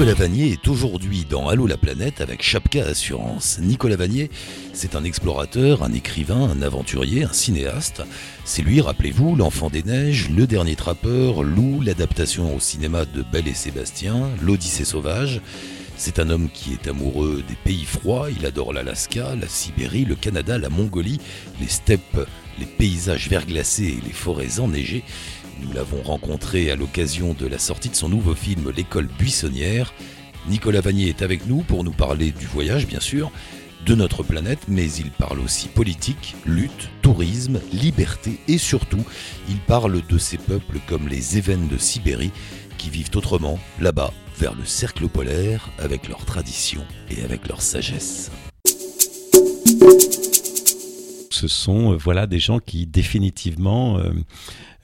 Nicolas Vanier est aujourd'hui dans Allô la planète avec Chapka Assurance. Nicolas Vanier, c'est un explorateur, un écrivain, un aventurier, un cinéaste. C'est lui, rappelez-vous, L'Enfant des Neiges, Le Dernier Trappeur, Lou, l'adaptation au cinéma de Belle et Sébastien, L'Odyssée sauvage. C'est un homme qui est amoureux des pays froids, il adore l'Alaska, la Sibérie, le Canada, la Mongolie, les steppes, les paysages verglacés et les forêts enneigées. Nous l'avons rencontré à l'occasion de la sortie de son nouveau film L'école buissonnière. Nicolas Vanier est avec nous pour nous parler du voyage, bien sûr, de notre planète, mais il parle aussi politique, lutte, tourisme, liberté et surtout, il parle de ces peuples comme les Évennes de Sibérie qui vivent autrement, là-bas, vers le cercle polaire, avec leurs traditions et avec leur sagesse. Ce sont euh, voilà des gens qui définitivement euh,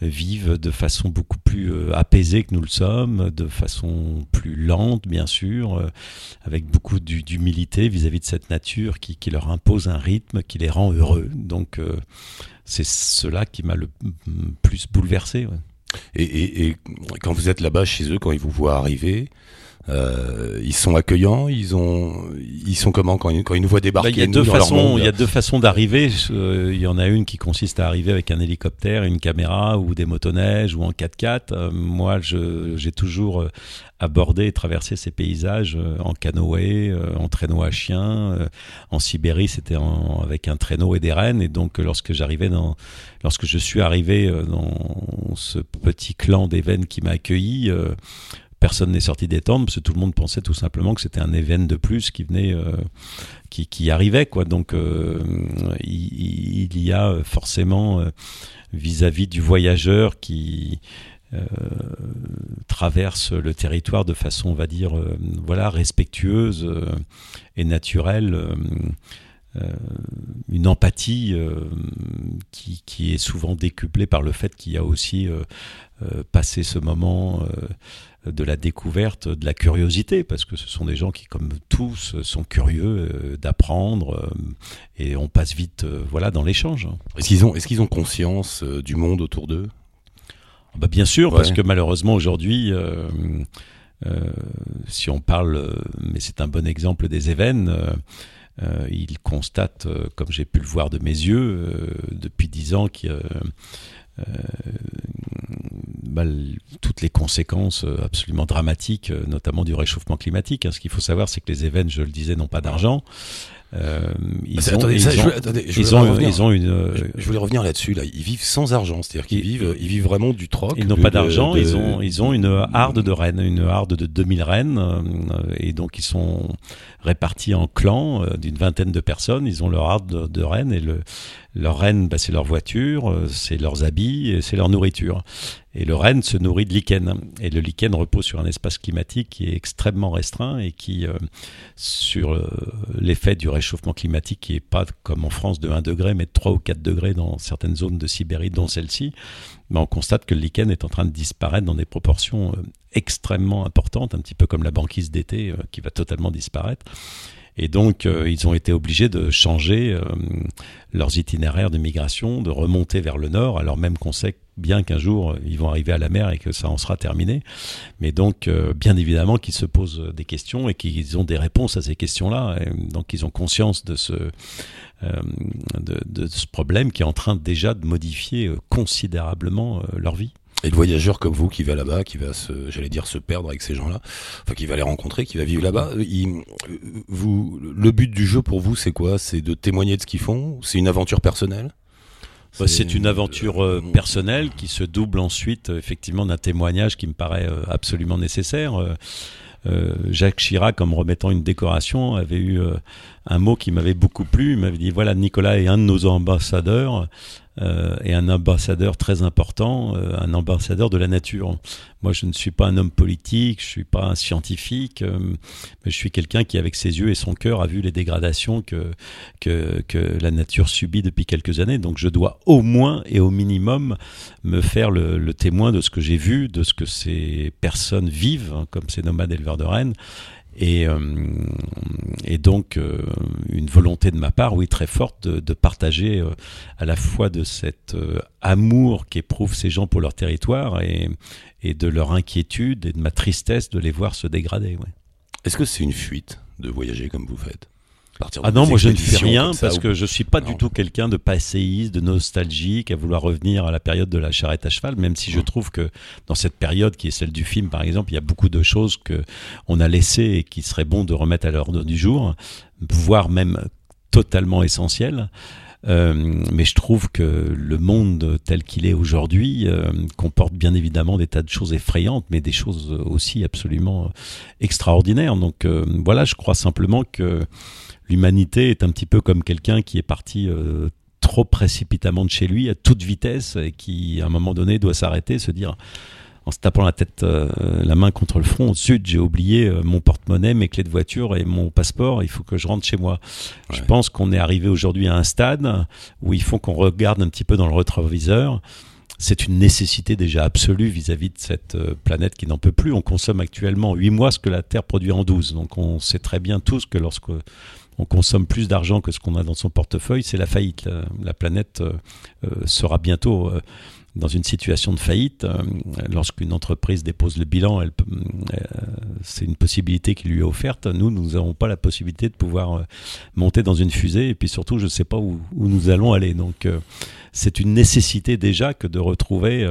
vivent de façon beaucoup plus euh, apaisée que nous le sommes, de façon plus lente, bien sûr, avec beaucoup d'humilité vis-à-vis de cette nature qui, leur impose un rythme qui les rend heureux. Donc, c'est cela qui m'a le plus bouleversé. Et, quand vous êtes là-bas chez eux, quand ils vous voient arriver, euh, ils sont accueillants, ils ont, ils sont comment quand ils, quand ils nous voient débarquer bah, Il y a deux façons, il y a deux façons d'arriver. Euh, il y en a une qui consiste à arriver avec un hélicoptère, une caméra ou des motoneiges ou en 4x4. Euh, moi, j'ai toujours euh, abordé et traversé ces paysages euh, en canoë, en traîneau à chien. en Sibérie, c'était avec un traîneau et des rennes. Et donc, lorsque j'arrivais dans, lorsque je suis arrivé dans ce petit clan d'Évennes qui m'a accueilli personne n'est sorti des tentes parce que tout le monde pensait tout simplement que c'était un événement de plus qui venait, euh, qui, qui, arrivait quoi. Donc euh, il, y a forcément euh, vis-à-vis -vis du voyageur qui traverse le territoire de façon, on va dire, voilà, respectueuse et naturelle. Une empathie qui, qui, est souvent décuplée par le fait qu'il y a aussi passé ce moment de la découverte, de la curiosité, parce que ce sont des gens qui, comme tous, sont curieux euh, d'apprendre euh, et on passe vite, euh, voilà, dans l'échange. Est-ce qu'ils ont, est-ce qu'ils ont conscience du monde autour d'eux? Bah Bien sûr, ouais. parce que malheureusement aujourd'hui. Euh, si on parle, mais c'est un bon exemple des événements, euh, ils constatent, comme j'ai pu le voir de mes yeux depuis dix ans, euh, bah, toutes les conséquences euh, absolument dramatiques, euh, notamment du réchauffement climatique. Hein. Ce qu'il faut savoir, c'est que les événements, je le disais, n'ont pas d'argent. Euh, ils, ont, ils, ont, une. Euh, je, voulais revenir là-dessus. Là, ils vivent sans argent, c'est-à-dire qu'ils vivent, ils vivent vraiment du troc. Ils n'ont pas d'argent. De... Ils ont, ils ont une harde de rennes, une harde de 2000 rennes, euh, et donc ils sont répartis en clans d'une vingtaine de personnes. Ils ont leur harde de, de rennes et le, leur renne, bah, c'est leur voiture, euh, c'est leurs habits, c'est leur nourriture. Et le renne se nourrit de lichen. Et le lichen repose sur un espace climatique qui est extrêmement restreint et qui, euh, sur euh, l'effet du réchauffement climatique, qui est pas comme en France de 1 degré, mais de 3 ou 4 degrés dans certaines zones de Sibérie, dont celle-ci, ben on constate que le lichen est en train de disparaître dans des proportions extrêmement importantes, un petit peu comme la banquise d'été qui va totalement disparaître. Et donc, euh, ils ont été obligés de changer euh, leurs itinéraires de migration, de remonter vers le nord, alors même qu'on sait bien qu'un jour euh, ils vont arriver à la mer et que ça en sera terminé. Mais donc, euh, bien évidemment qu'ils se posent des questions et qu'ils ont des réponses à ces questions-là. Donc, ils ont conscience de ce, euh, de, de, ce problème qui est en train déjà de modifier considérablement leur vie. Et le voyageur comme vous qui va là-bas, qui va se, j'allais dire, se perdre avec ces gens-là, enfin qui va les rencontrer, qui va vivre là-bas, vous, le but du jeu pour vous, c'est quoi? C'est de témoigner de ce qu'ils font? C'est une aventure personnelle? Bah, c'est une aventure euh, personnelle qui se double ensuite euh, effectivement d'un témoignage qui me paraît euh, absolument nécessaire. Euh, Jacques Chirac, en me remettant une décoration, avait eu euh, un mot qui m'avait beaucoup plu. Il m'avait dit voilà, Nicolas est un de nos ambassadeurs euh, et un ambassadeur très important, euh, un ambassadeur de la nature. Moi, je ne suis pas un homme politique, je suis pas un scientifique, euh, mais je suis quelqu'un qui, avec ses yeux et son cœur, a vu les dégradations que, que, que la nature subit depuis quelques années. Donc, je dois au moins et au minimum me faire le, le témoin de ce que j'ai vu, de ce que ces personnes vivent, hein, comme ces nomades éleveurs de rennes. Et, euh, et donc euh, une volonté de ma part, oui, très forte, de, partager euh, à la fois de cet amour qu'éprouvent ces gens pour leur territoire et, de leur inquiétude et de ma tristesse de les voir se dégrader. Est-ce que c'est une fuite de voyager comme vous faites? Ah non, moi je ne fais rien parce que je suis pas du tout quelqu'un de passéiste, de nostalgique, à vouloir revenir à la période de la charrette à cheval, même si je trouve que dans cette période qui est celle du film par exemple, il y a beaucoup de choses que on a laissées et qui serait bon de remettre à l'ordre du jour, voire même totalement essentielles. Euh, mais je trouve que le monde tel qu'il est aujourd'hui euh, comporte bien évidemment des tas de choses effrayantes, mais des choses aussi absolument extraordinaires. Donc euh, voilà, je crois simplement que l'humanité est un petit peu comme quelqu'un qui est parti trop précipitamment de chez lui à toute vitesse et qui à un moment donné doit s'arrêter, se dire en se tapant la tête, euh, la main contre le front. Sud, j'ai oublié euh, mon porte-monnaie, mes clés de voiture et mon passeport. Il faut que je rentre chez moi. Je pense qu'on est arrivé aujourd'hui à un stade où il faut qu'on regarde un petit peu dans le rétroviseur. C'est une nécessité déjà absolue vis-à-vis de cette euh, planète qui n'en peut plus. On consomme actuellement 8 mois ce que la Terre produit en 12. Donc on sait très bien tous que lorsque on consomme plus d'argent que ce qu'on a dans son portefeuille, c'est la faillite. La, planète sera bientôt dans une situation de faillite, euh, lorsqu'une entreprise dépose le bilan, euh, c'est une possibilité qui lui est offerte. Nous, nous n'avons pas la possibilité de pouvoir euh, monter dans une fusée et puis surtout, je ne sais pas où, nous allons aller. Donc, c'est une nécessité déjà que de retrouver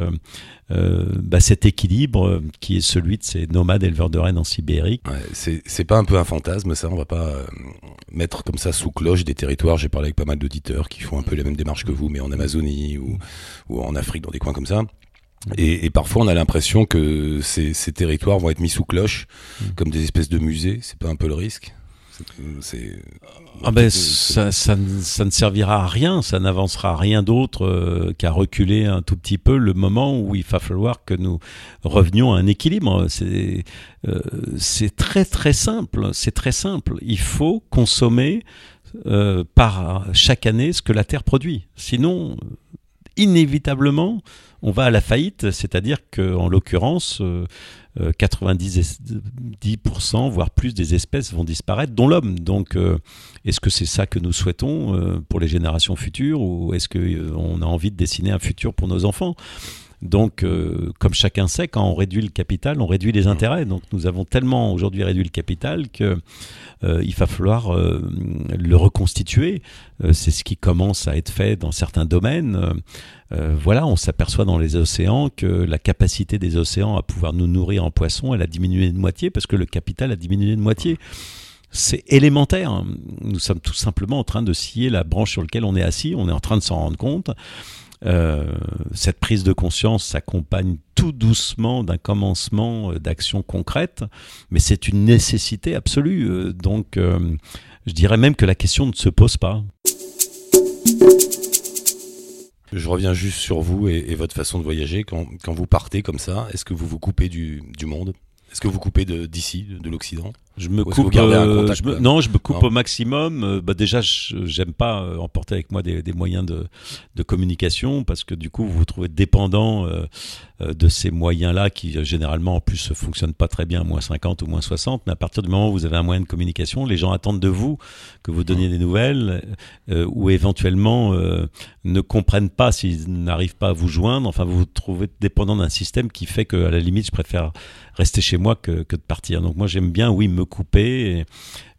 bah, cet équilibre qui est celui de ces nomades éleveurs de rennes en Sibérie. Ouais, c'est pas un peu un fantasme, ça On va pas mettre comme ça sous cloche des territoires. J'ai parlé avec pas mal d'auditeurs qui font un peu les mêmes démarches que vous, mais en Amazonie ou, en Afrique, des coins comme ça. Et, et, parfois, on a l'impression que ces, ces, territoires vont être mis sous cloche, mm. comme des espèces de musées. C'est pas un peu le risque? Ah ben, ça, ça, ça, ne servira à rien, ça n'avancera à rien d'autre euh, qu'à reculer un tout petit peu le moment où il va falloir que nous revenions à un équilibre. C'est euh, c'est très très simple, c'est très simple. Il faut consommer euh, par chaque année ce que la Terre produit. Sinon, inévitablement, on va à la faillite, c'est-à-dire qu'en l'occurrence, 90%, voire plus des espèces vont disparaître, dont l'homme. Donc, euh, est-ce que c'est ça que nous souhaitons euh, pour les générations futures ou est-ce qu'on euh, a envie de dessiner un futur pour nos enfants? Donc, comme chacun sait, quand on réduit le capital, on réduit les intérêts. Donc, nous avons tellement aujourd'hui réduit le capital que il va falloir le reconstituer. c'est ce qui commence à être fait dans certains domaines. Euh, voilà, on s'aperçoit dans les océans que la capacité des océans à pouvoir nous nourrir en poissons, elle a diminué de moitié parce que le capital a diminué de moitié. C'est élémentaire. Nous sommes tout simplement en train de scier la branche sur laquelle on est assis. On est en train de s'en rendre compte. Euh, cette prise de conscience s'accompagne tout doucement d'un commencement euh, d'action concrète, mais c'est une nécessité absolue. Donc, je dirais même que la question ne se pose pas. Je reviens juste sur vous et, votre façon de voyager. Quand, vous partez comme ça, est-ce que vous vous coupez du, monde? Est-ce que vous coupez d'ici, de, l'Occident? Je me coupe. Euh, non, je me coupe au maximum. Euh, bah déjà, j'aime pas euh, emporter avec moi des, moyens de, communication parce que du coup, vous vous trouvez dépendant de ces moyens-là qui généralement en plus fonctionnent pas très bien, moins 50 ou moins 60. Mais à partir du moment où vous avez un moyen de communication, les gens attendent de vous que vous donniez des nouvelles ou éventuellement ne comprennent pas s'ils n'arrivent pas à vous joindre. Enfin, vous vous trouvez dépendant d'un système qui fait que à la limite, je préfère rester chez moi que, que de partir. Donc moi, j'aime bien, oui, me couper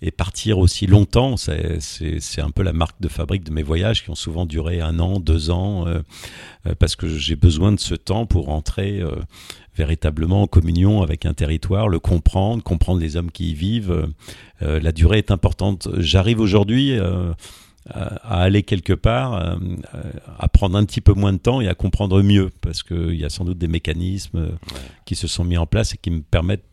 et, partir aussi longtemps. C'est un peu la marque de fabrique de mes voyages qui ont souvent duré un an, deux ans, euh, euh, parce que j'ai besoin de ce temps pour entrer euh, véritablement en communion avec un territoire, le comprendre, comprendre les hommes qui y vivent. la durée est importante. J'arrive aujourd'hui à aller quelque part, à prendre un petit peu moins de temps et à comprendre mieux, parce qu'il y a sans doute des mécanismes qui se sont mis en place et qui me permettent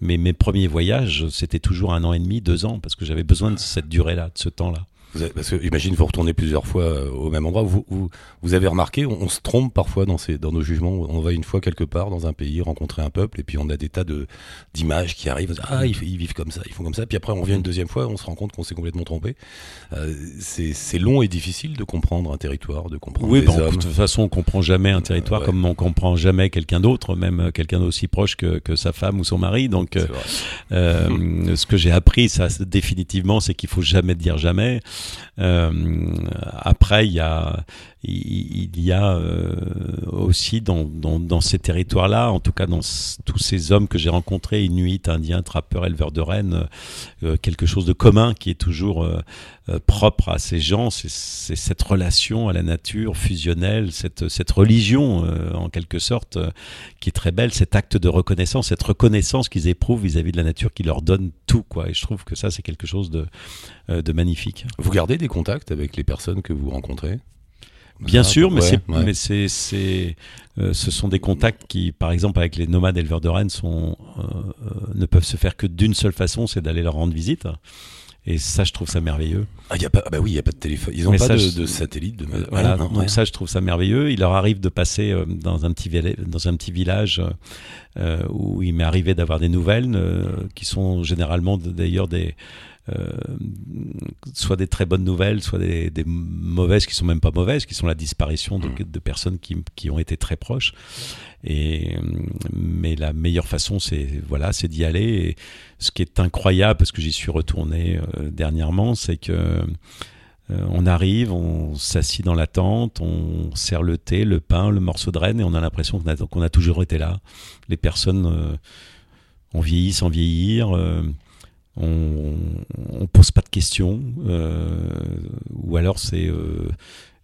mes premiers voyages, c'était toujours un an et demi, deux ans, parce que j'avais besoin de cette durée-là, de ce temps-là. Parce que, imagine, vous retournez plusieurs fois euh, au même endroit. Vous, vous, vous avez remarqué, on, se trompe parfois dans, ces, dans nos jugements. On va une fois quelque part dans un pays rencontrer un peuple, et puis on a des tas de d'images qui arrivent. Ah, ils, ils, vivent comme ça, ils font comme ça. Puis après, on revient une deuxième fois, on se rend compte qu'on s'est complètement trompé. Euh, c'est long et difficile de comprendre un territoire, de comprendre. Oui, bon, de toute façon, on comprend jamais un territoire euh, comme on comprend jamais quelqu'un d'autre, même quelqu'un d'aussi proche que, que sa femme ou son mari. Donc, euh, ce que j'ai appris, ça définitivement, c'est qu'il faut jamais dire jamais. Euh, après, il y a, il y a euh, aussi dans, dans, dans ces territoires-là, en tout cas dans tous ces hommes que j'ai rencontrés, Inuits, Indiens, trappeurs, éleveurs de rennes, euh, quelque chose de commun qui est toujours euh, euh, propre à ces gens, c'est cette relation à la nature fusionnelle, cette, cette religion en quelque sorte qui est très belle, cet acte de reconnaissance, cette reconnaissance qu'ils éprouvent vis-à-vis de la nature qui leur donne tout. Quoi. Et je trouve que ça, c'est quelque chose de, de magnifique. Vous gardez des contacts avec les personnes que vous rencontrez? Bien sûr, mais, c'est, mais c'est, c'est, euh, ce sont des contacts qui, par exemple, avec les nomades éleveurs de rennes, sont, euh, euh, ne peuvent se faire que d'une seule façon, c'est d'aller leur rendre visite. Et ça, je trouve ça merveilleux. Ah, y a pas, ah bah oui, il n'y a pas de téléphone. Ils n'ont pas de, de, satellite. De... Voilà, donc ça, je trouve ça merveilleux. Il leur arrive de passer dans, un petit dans un petit village euh, où il m'est arrivé d'avoir des nouvelles qui sont généralement d'ailleurs des euh, soit des très bonnes nouvelles, soit des, des, mauvaises qui sont même pas mauvaises, qui sont la disparition de, mm. de personnes qui, qui, ont été très proches. Et mais la meilleure façon, c'est voilà, c'est d'y aller. Et ce qui est incroyable, parce que j'y suis retourné euh, dernièrement, c'est que euh, on arrive, on s'assit dans la tente, on sert le thé, le pain, le morceau de renne, et on a l'impression qu'on a, toujours été là. Les personnes euh, ont vieilli sans vieillir. Euh, on, on pose pas de questions, euh, ou alors c'est euh,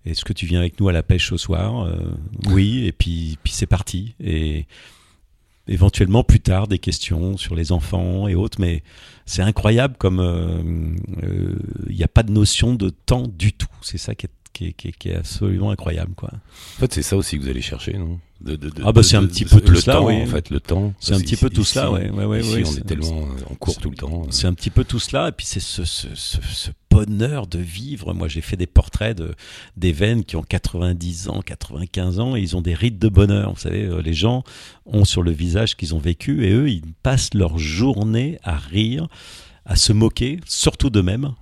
est-ce que tu viens avec nous à la pêche au soir euh, Oui, et puis puis c'est parti. Et éventuellement plus tard des questions sur les enfants et autres, mais c'est incroyable comme il n'y a pas de notion de temps du tout. C'est ça qui est qui est, qui, est, absolument incroyable quoi. En fait, c'est ça aussi que vous allez chercher, non? De, de, de, Ah bah c'est un petit peu tout le temps, oui. en fait, le temps. C'est un petit peu tout cela, ouais, ouais, ouais, ici, on est tellement en cours tout le temps. C'est un petit peu tout cela, et puis c'est ce, ce, ce, ce, bonheur de vivre. Moi, j'ai fait des portraits de des veines qui ont 90 ans, 95 ans, et ils ont des rites de bonheur. Vous savez, euh, les gens ont sur le visage qu'ils ont vécu, et eux, ils passent leur journée à rire à se moquer, surtout d'eux-mêmes.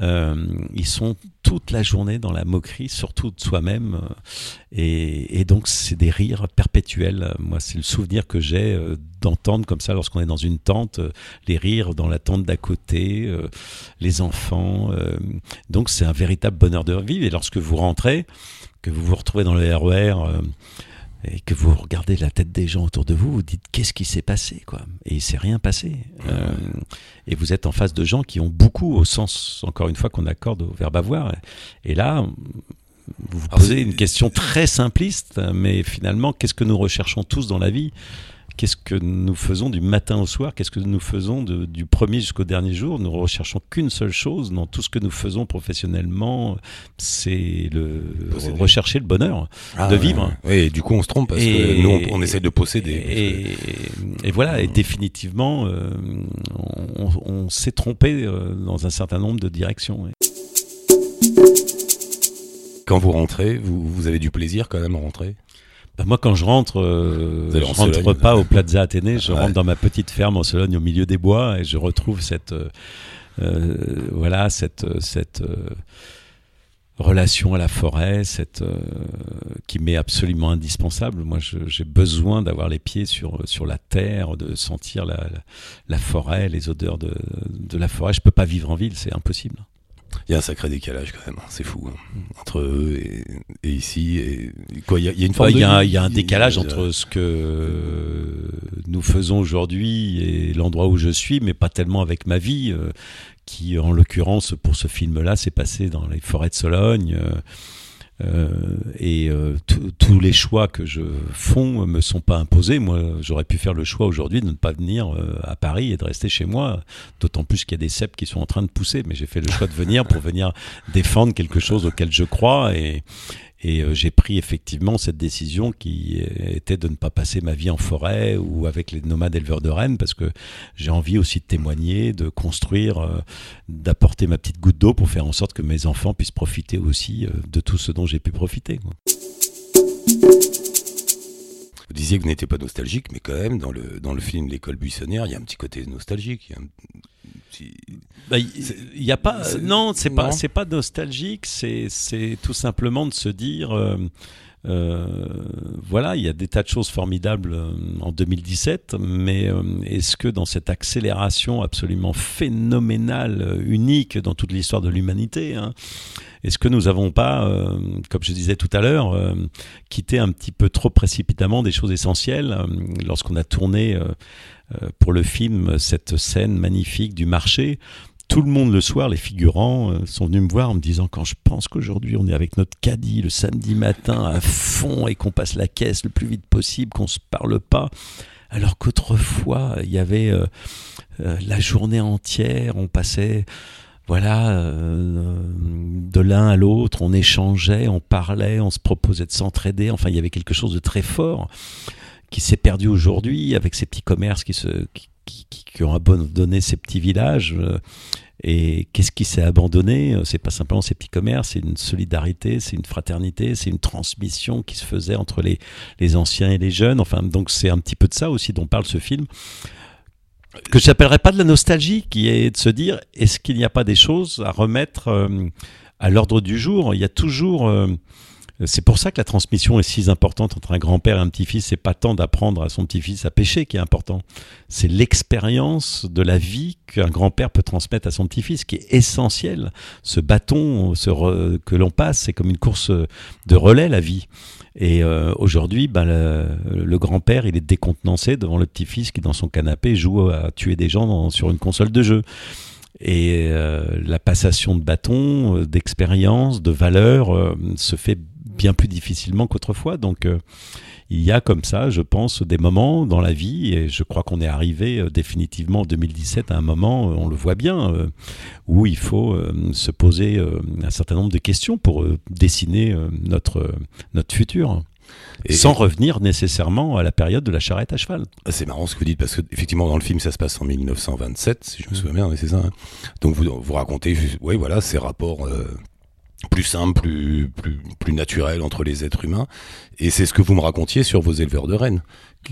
Euh, ils sont toute la journée dans la moquerie, surtout de soi-même. Et, et, donc, c'est des rires perpétuels. Moi, c'est le souvenir que j'ai euh, d'entendre comme ça lorsqu'on est dans une tente, euh, les rires dans la tente d'à côté, euh, les enfants. Euh. donc, c'est un véritable bonheur de vivre. Et lorsque vous rentrez, que vous vous retrouvez dans le RER, et que vous regardez la tête des gens autour de vous, vous dites qu'est-ce qui s'est passé quoi? Et il s'est rien passé. Euh, et vous êtes en face de gens qui ont beaucoup, au sens encore une fois qu'on accorde au verbe avoir. Et là, vous vous posez une question très simpliste, mais finalement, qu'est-ce que nous recherchons tous dans la vie? Qu'est-ce que nous faisons du matin au soir, qu'est-ce que nous faisons de, du premier jusqu'au dernier jour? Nous recherchons qu'une seule chose dans tout ce que nous faisons professionnellement, c'est le posséder. rechercher le bonheur ah, de vivre. Oui, et du coup on se trompe parce et, que nous on, on, essaie de posséder. Et, et voilà, et définitivement euh, on, on s'est trompé euh, dans un certain nombre de directions. Quand vous rentrez, vous, vous avez du plaisir quand même à rentrer? Bah moi, quand je rentre, euh, je rentre pas au Plaza Athénée, je ouais. rentre dans ma petite ferme en Sologne, au milieu des bois, et je retrouve cette, euh, euh voilà, cette, cette euh, relation à la forêt, cette euh, qui m'est absolument indispensable. Moi, j'ai besoin d'avoir les pieds sur sur la terre, de sentir la, la, la forêt, les odeurs de, de la forêt. Je peux pas vivre en ville, c'est impossible. Il y a un sacré décalage quand même, hein. c'est fou hein. entre eux et, et, ici. Et quoi, il y, a, il y a une forme. Il y, a, il y a un décalage entre ce que nous faisons aujourd'hui et l'endroit où je suis, mais pas tellement avec ma vie, euh, qui en l'occurrence pour ce film-là s'est passé dans les forêts de Sologne. Euh, et euh, tous les choix que je font me sont pas imposés. Moi, j'aurais pu faire le choix aujourd'hui de ne pas venir euh, à Paris et de rester chez moi. D'autant plus qu'il y a des cèpes qui sont en train de pousser. Mais j'ai fait le choix de venir pour venir défendre quelque chose auquel je crois et, et euh, j'ai pris effectivement cette décision qui était de ne pas passer ma vie en forêt ou avec les nomades éleveurs de rennes parce que j'ai envie aussi de témoigner, de construire, euh, d'apporter ma petite goutte d'eau pour faire en sorte que mes enfants puissent profiter aussi euh, de tout ce dont j'ai pu profiter. Vous disiez que vous n'étiez pas nostalgique, mais quand même, dans le, dans le film L'école buissonnière, il y a un petit côté nostalgique. Il y a un petit... Bah, il y a pas, non, c'est pas, c'est pas nostalgique, c'est, c'est tout simplement de se dire, euh, Euh, voilà, il y a des tas de choses formidables euh, en 2017, mais euh, est-ce que dans cette accélération absolument phénoménale, unique dans toute l'histoire de l'humanité, hein, est-ce que nous n'avons pas, comme je disais tout à l'heure, quitté un petit peu trop précipitamment des choses essentielles lorsqu'on a tourné pour le film cette scène magnifique du marché? Tout le monde le soir, les figurants euh, sont venus me voir en me disant quand je pense qu'aujourd'hui on est avec notre caddie le samedi matin à fond et qu'on passe la caisse le plus vite possible, qu'on se parle pas, alors qu'autrefois il y avait euh, euh, la journée entière, on passait voilà de l'un à l'autre, on échangeait, on parlait, on se proposait de s'entraider, enfin il y avait quelque chose de très fort qui s'est perdu aujourd'hui avec ces petits commerces qui qui, ont abandonné ces petits villages. Euh, et qu'est-ce qui s'est abandonné C'est pas simplement ces petits commerces, c'est une solidarité, c'est une fraternité, c'est une transmission qui se faisait entre les, les anciens et les jeunes. Enfin, donc c'est un petit peu de ça aussi dont parle ce film que je n'appellerais pas de la nostalgie, qui est de se dire est-ce qu'il n'y a pas des choses à remettre euh, à l'ordre du jour? Il y a toujours euh, c'est pour ça que la transmission est si importante entre un grand-père et un petit-fils. C'est pas tant d'apprendre à son petit-fils à pêcher qui est important. C'est l'expérience de la vie qu'un grand-père peut transmettre à son petit-fils qui est essentiel. Ce bâton que l'on passe, c'est comme une course de relais, la vie. Et euh, aujourd'hui, ben, le, grand-père, il est décontenancé devant le petit-fils qui, dans son canapé, joue à tuer des gens sur une console de jeu. Et euh, la passation de bâton, euh, d'expérience, de valeur se fait bien plus difficilement qu'autrefois. Donc euh, il y a comme ça, je pense, des moments dans la vie, et je crois qu'on est arrivé euh, définitivement en 2017 à un moment, euh, on le voit bien, où il faut se poser un certain nombre de questions pour dessiner notre, notre futur. Et sans revenir nécessairement à la période de la charrette à cheval. C'est marrant ce que vous dites parce que effectivement dans le film ça se passe en 1927 si je me souviens bien, c'est ça. Hein. Donc vous vous racontez, oui voilà ces rapports plus simple, plus, plus, naturel entre les êtres humains. Et c'est ce que vous me racontiez sur vos éleveurs de rennes.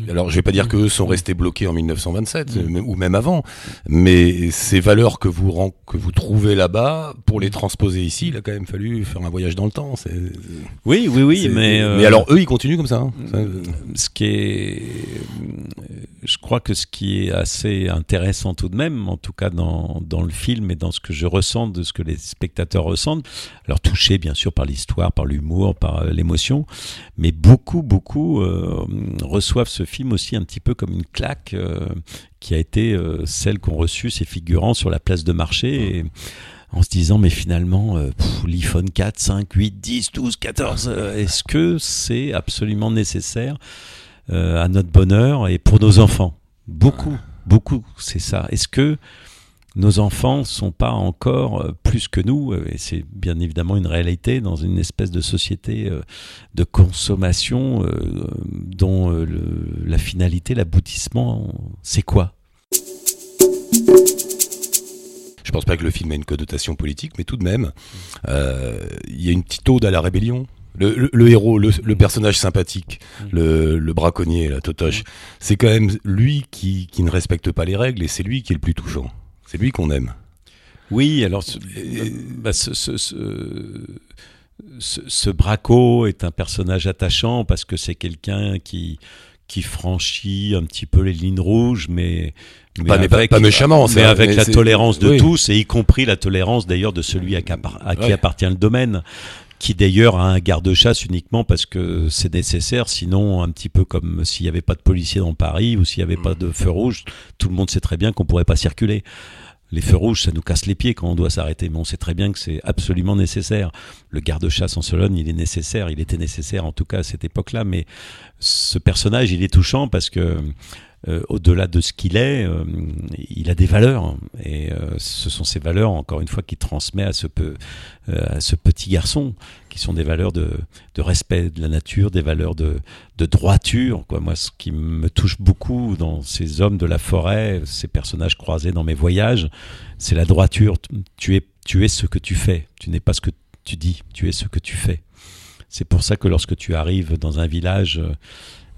Alors, je vais pas dire qu'eux sont restés bloqués en 1927 mm. ou même avant, mais ces valeurs que vous que vous trouvez là-bas, pour les transposer ici, il a quand même fallu faire un voyage dans le temps. Oui, oui, oui, mais mais alors eux, ils continuent comme ça. Hein. Ce qui est, je crois que ce qui est assez intéressant tout de même, en tout cas dans dans le film et dans ce que je ressens de ce que les spectateurs ressentent, alors touchés bien sûr par l'histoire, par l'humour, par euh, l'émotion, mais beaucoup, beaucoup euh, reçoivent ce film aussi un petit peu comme une claque euh, qui a été euh, celle qu'ont reçu ces figurants sur la place de marché. en se disant mais finalement l'iPhone 4, 5, 8, 10, 12, 14, est-ce que c'est absolument nécessaire à notre bonheur et pour nos enfants? Beaucoup, beaucoup, c'est ça. Est-ce que nos enfants sont pas encore euh, plus que nous, euh, et c'est bien évidemment une réalité dans une espèce de société euh, de consommation dont la finalité, l'aboutissement, c'est quoi? Je pense pas que le film ait une connotation politique, mais tout de même, il y a une petite ode à la rébellion. Le, héros, le, personnage sympathique, mm. le, braconnier, la totoche, mm. c'est quand même lui qui, qui ne respecte pas les règles et c'est lui qui est le plus touchant. C'est lui qu'on aime. Oui, alors ce, bah, ce, ce, Braco est un personnage attachant parce que c'est quelqu'un qui qui franchit un petit peu les lignes rouges, mais, pas, avec, pas, méchamment, mais avec la tolérance de tous, et y compris la tolérance d'ailleurs de celui à, qui appartient le domaine qui d'ailleurs a un garde-chasse uniquement parce que c'est nécessaire, sinon un petit peu comme s'il n'y avait pas de policiers dans Paris ou s'il n'y avait pas de feu rouge, tout le monde sait très bien qu'on pourrait pas circuler. Les feux rouges, ça nous casse les pieds quand on doit s'arrêter, mais on sait très bien que c'est absolument nécessaire. Le garde-chasse en Sologne, il est nécessaire, il était nécessaire en tout cas à cette époque-là, mais ce personnage, il est touchant parce que euh, au-delà de ce qu'il est, euh, il a des valeurs. Et euh, ce sont ces valeurs, encore une fois, qu'il transmet à ce, peu, à ce petit garçon, qui sont des valeurs de, de, respect de la nature, des valeurs de, de droiture. Quoi. Moi, ce qui me touche beaucoup dans ces hommes de la forêt, ces personnages croisés dans mes voyages, c'est la droiture. Tu es, tu es ce que tu fais. Tu n'es pas ce que tu dis, tu es ce que tu fais. C'est pour ça que lorsque tu arrives dans un village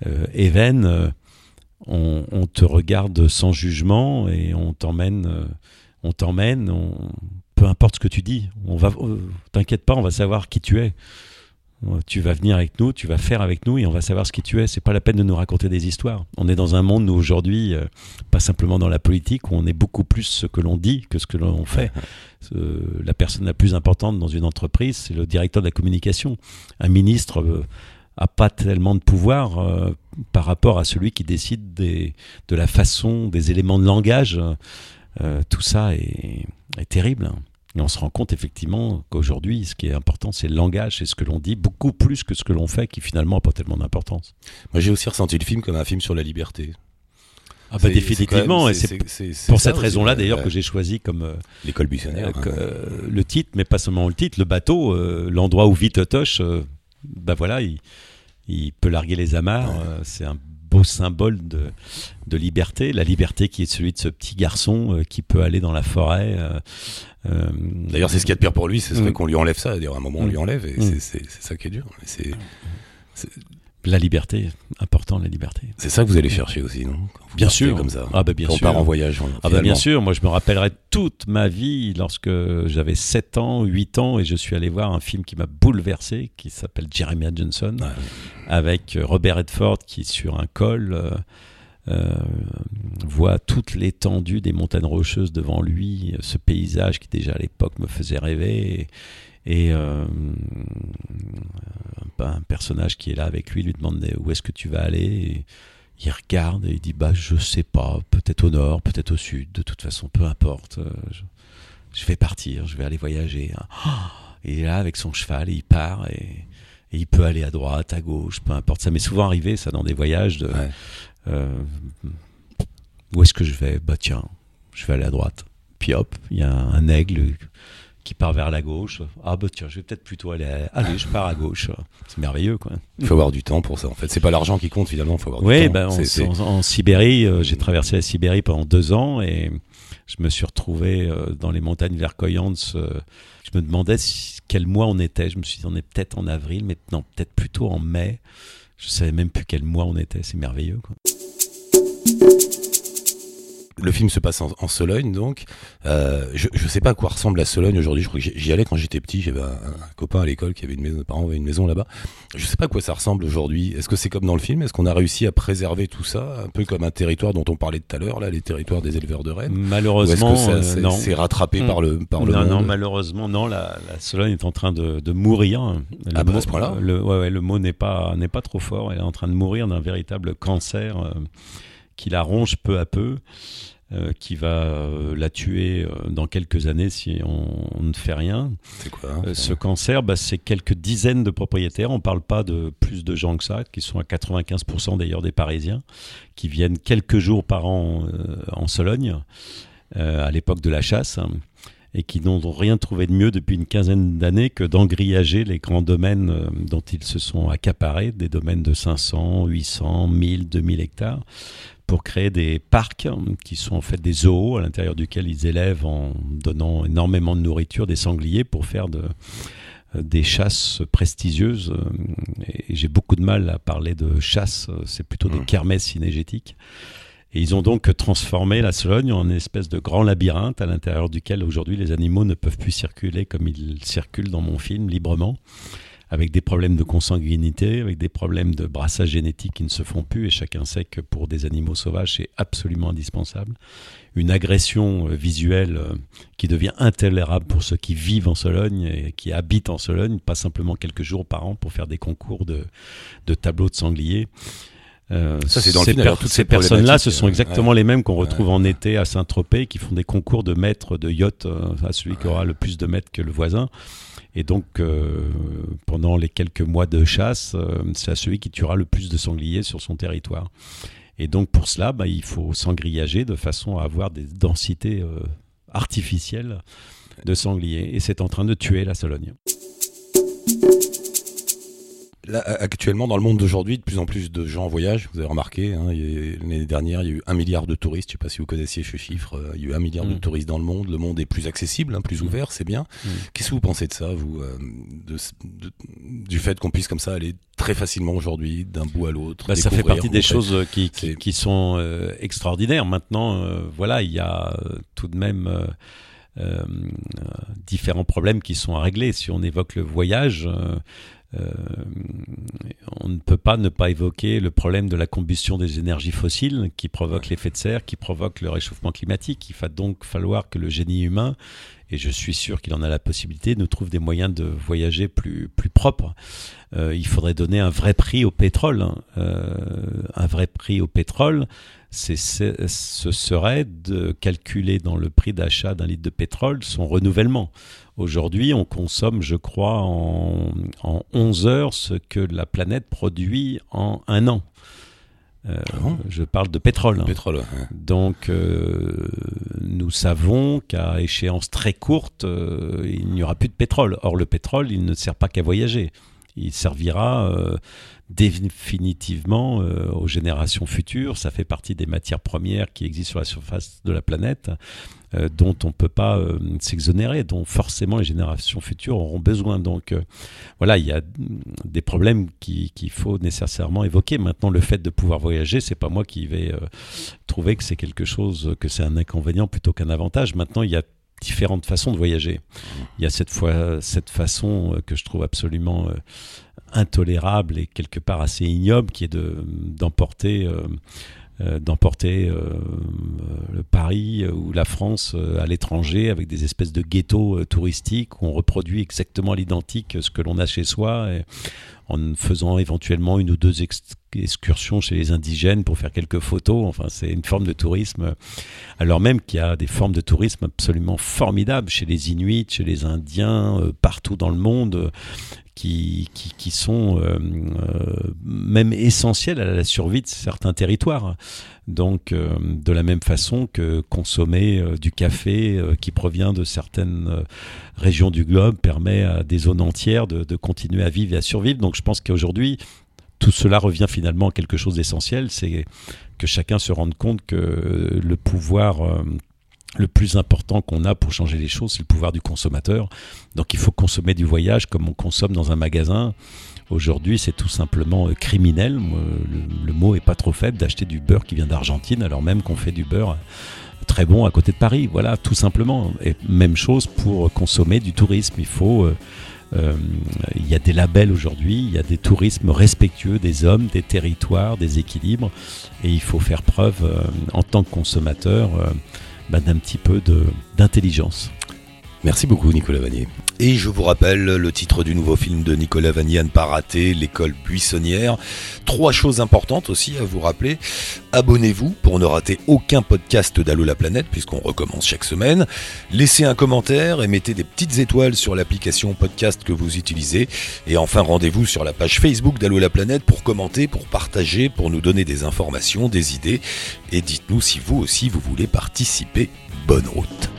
euh, Even, on, te regarde sans jugement et on t'emmène, euh, on t'emmène, peu importe ce que tu dis, on va, euh, t'inquiète pas, on va savoir qui tu es. tu vas venir avec nous, tu vas faire avec nous et on va savoir ce qui tu es. C'est pas la peine de nous raconter des histoires. On est dans un monde, nous, aujourd'hui, euh, pas simplement dans la politique, où on est beaucoup plus ce que l'on dit que ce que l'on fait. Euh, la personne la plus importante dans une entreprise, c'est le directeur de la communication. Un ministre euh, a pas tellement de pouvoir par rapport à celui qui décide des, de la façon, des éléments de langage. tout ça est, est terrible. Et on se rend compte effectivement qu'aujourd'hui, ce qui est important, c'est le langage, c'est ce que l'on dit, beaucoup plus que ce que l'on fait, qui finalement n'a pas tellement d'importance. Moi, j'ai aussi ressenti le film comme un film sur la liberté. Ah bah définitivement, et c'est pour cette raison-là d'ailleurs que j'ai choisi comme euh, l'école buissonnière euh, hein. euh, le titre, mais pas seulement le titre, le bateau, l'endroit où vit Totoche, bah voilà, il, il, peut larguer les amarres. c'est un beau symbole de, de, liberté, la liberté qui est celui de ce petit garçon qui peut aller dans la forêt euh, D'ailleurs, c'est ce qu'il y a de pire pour lui, c'est mm. qu'on lui enlève ça. D'ailleurs, à un moment, on lui mm. enlève, et mm. c'est ça qui est dur. C'est la liberté, important la liberté. C'est ça que vous allez chercher aussi, non? Bien sûr, comme ça. Ah bah bien sûr. on part en voyage. Ah bah bien sûr. Moi, je me rappellerai toute ma vie lorsque j'avais 7 ans, 8 ans, et je suis allé voir un film qui m'a bouleversé, qui s'appelle Jeremiah Johnson, avec Robert Redford qui sur un col. Euh, euh, voit toute l'étendue des montagnes rocheuses devant lui, ce paysage qui déjà à l'époque me faisait rêver. Et, euh, un personnage qui est là avec lui lui demande où est-ce que tu vas aller? Il regarde et il dit bah je sais pas, peut-être au nord, peut-être au sud, de toute façon peu importe. Euh, je, vais partir, je vais aller voyager. Et il est là avec son cheval et il part et, il peut aller à droite, à gauche, peu importe. Ça m'est souvent arrivé ça dans des voyages de euh, où est-ce que je vais? Bah tiens, je vais aller à droite. Puis hop, il y a un aigle qui part vers la gauche. Ah bah tiens, je vais peut-être plutôt aller. À... Allez, je pars à gauche. C'est merveilleux quoi. Il faut avoir du temps pour ça. En fait, c'est pas l'argent qui compte finalement. Il faut avoir du temps. Ben, en, en, Sibérie, euh, j'ai traversé la Sibérie pendant deux ans et je me suis retrouvé euh, dans les montagnes vercoyantes. je me demandais quel mois on était. Je me suis dit on est peut-être en avril, mais non, peut-être plutôt en mai. Je savais même plus quel mois on était. C'est merveilleux quoi. Le film se passe en, Sologne, donc. Euh, je ne sais pas à quoi ressemble la Sologne aujourd'hui. Je crois que j'y allais quand j'étais petit. J'avais un, copain à l'école qui avait une maison, mes parents avaient une maison là-bas. Je sais pas à quoi ça ressemble aujourd'hui. Est-ce que c'est comme dans le film? Est-ce qu'on a réussi à préserver tout ça, un peu comme un territoire dont on parlait tout à l'heure, là, les territoires des éleveurs de rennes? Malheureusement, c'est rattrapé par le par le non, monde? non, malheureusement, non. La, Sologne est en train de, de mourir. Le ah, mot, ce point-là? le, ouais, ouais, le mot n'est pas n'est pas trop fort. Elle est en train de mourir d'un véritable cancer. Euh, qui la ronge peu à peu. Euh, qui va euh, la tuer euh, dans quelques années si on, ne fait rien. C'est quoi hein, Ce cancer, bah, c'est quelques dizaines de propriétaires. On ne parle pas de plus de gens que ça, qui sont à 95% d'ailleurs des Parisiens, qui viennent quelques jours par an en Sologne, à l'époque de la chasse et qui n'ont rien trouvé de mieux depuis une quinzaine d'années que d'engrillager les grands domaines dont ils se sont accaparés, des domaines de 500, 800, 1000, 2000 hectares, pour créer des parcs qui sont en fait des zoos à l'intérieur duquel ils élèvent en donnant énormément de nourriture des sangliers pour faire de, euh, des chasses prestigieuses. Et j'ai beaucoup de mal à parler de chasse, c'est plutôt des mmh. kermesses cinégétiques. Et ils ont donc transformé la Sologne en une espèce de grand labyrinthe à l'intérieur duquel aujourd'hui les animaux ne peuvent plus circuler comme ils circulent dans mon film librement avec des problèmes de consanguinité, avec des problèmes de brassage génétique qui ne se font plus, et chacun sait que pour des animaux sauvages, c'est absolument indispensable. Une agression euh, visuelle euh, qui devient intolérable pour ceux qui vivent en Sologne et qui habitent en Sologne, pas simplement quelques jours par an pour faire des concours de, de tableaux de sangliers. Euh, ça, c'est dans ces, le toutes ces personnes-là, ce sont exactement les mêmes qu'on retrouve en été à Saint-Tropez, qui font des concours de maîtres de yacht à celui qui aura le plus de mètres que le voisin. Et donc, euh, pendant les quelques mois de chasse, euh, c'est à celui qui tuera le plus de sangliers sur son territoire. Et donc, pour cela, bah, il faut s'engrillager de façon à avoir des densités euh, artificielles de sangliers. Et c'est en train de tuer la Sologne actuellement, dans le monde d'aujourd'hui, de plus en plus de gens en voyage. Vous avez remarqué, hein, l'année dernière, il y a eu un milliard de touristes. Je ne sais pas si vous connaissiez ce chiffre. Euh, il y a eu un milliard de mm. touristes dans le monde. Le monde est plus accessible, hein, plus mm. ouvert, c'est bien. Mm. Qu'est-ce que vous pensez de ça, vous, euh, du fait qu'on puisse comme ça aller très facilement aujourd'hui d'un bout à l'autre bah, Ça fait partie des choses qui, qui, sont euh, extraordinaires. Maintenant, voilà, il y a tout de même. différents problèmes qui sont à régler. Si on évoque le voyage, on ne peut pas ne pas évoquer le problème de la combustion des énergies fossiles qui provoque l'effet de serre, qui provoque le réchauffement climatique. Il va donc falloir que le génie humain, et je suis sûr qu'il en a la possibilité, nous trouve des moyens de voyager plus, plus propres. Euh, il faudrait donner un vrai prix au pétrole. Hein. Euh, un vrai prix au pétrole, c'est, ce serait de calculer dans le prix d'achat d'un litre de pétrole son renouvellement. Aujourd'hui, on consomme, je crois, en, en 11 heures ce que la planète produit en un an. Euh, ah je parle de pétrole. Hein. pétrole Donc, euh, nous savons qu'à échéance très courte, euh, il n'y aura plus de pétrole. Or, le pétrole, il ne sert pas qu'à voyager. Il servira euh, définitivement euh, aux générations futures. Ça fait partie des matières premières qui existent sur la surface de la planète, euh, dont on ne peut pas s'exonérer, dont forcément les générations futures auront besoin. Donc voilà, il y a des problèmes qu'il faut nécessairement évoquer. Maintenant, le fait de pouvoir voyager, c'est pas moi qui vais trouver que c'est quelque chose, que c'est un inconvénient plutôt qu'un avantage. Maintenant, il y a différentes façons de voyager. Il y a cette fois cette façon que je trouve absolument intolérable et quelque part assez ignoble qui est de d'emporter euh, euh, d'emporter euh, le Paris ou la France à l'étranger avec des espèces de ghettos touristiques où on reproduit exactement l'identique ce que l'on a chez soi en faisant éventuellement une ou deux excursions chez les indigènes pour faire quelques photos. Enfin, c'est une forme de tourisme, alors même qu'il y a des formes de tourisme absolument formidables chez les Inuits, chez les Indiens, partout dans le monde qui, qui, qui sont euh, euh, même essentiels à la survie de certains territoires. Donc, euh, de la même façon que consommer du café qui provient de certaines régions du globe permet à des zones entières de continuer à vivre et à survivre. Donc, je pense qu'aujourd'hui, tout cela revient finalement à quelque chose d'essentiel, c'est que chacun se rende compte que le pouvoir le plus important qu'on a pour changer les choses, c'est le pouvoir du consommateur. Donc il faut consommer du voyage comme on consomme dans un magasin. Aujourd'hui, c'est tout simplement euh, criminel. Le, mot est pas trop faible d'acheter du beurre qui vient d'Argentine, alors même qu'on fait du beurre très bon à côté de Paris. Voilà, tout simplement. Et même chose pour consommer du tourisme. Il faut euh, euh, il y a des labels aujourd'hui, il y a des tourismes respectueux des hommes, des territoires, des équilibres, et il faut faire preuve en tant que consommateur bah, d'un petit peu d'intelligence. Merci beaucoup Nicolas Vanier. Et je vous rappelle le titre du nouveau film de Nicolas ne pas rater, l'école buissonnière. Trois choses importantes aussi à vous rappeler. Abonnez-vous pour ne rater aucun podcast d'Allo la planète puisqu'on recommence chaque semaine. Laissez un commentaire et mettez des petites étoiles sur l'application podcast que vous utilisez. Et enfin rendez-vous sur la page Facebook d'Allo la planète pour commenter, pour partager, pour nous donner des informations, des idées. Et dites-nous si vous aussi vous voulez participer. Bonne route.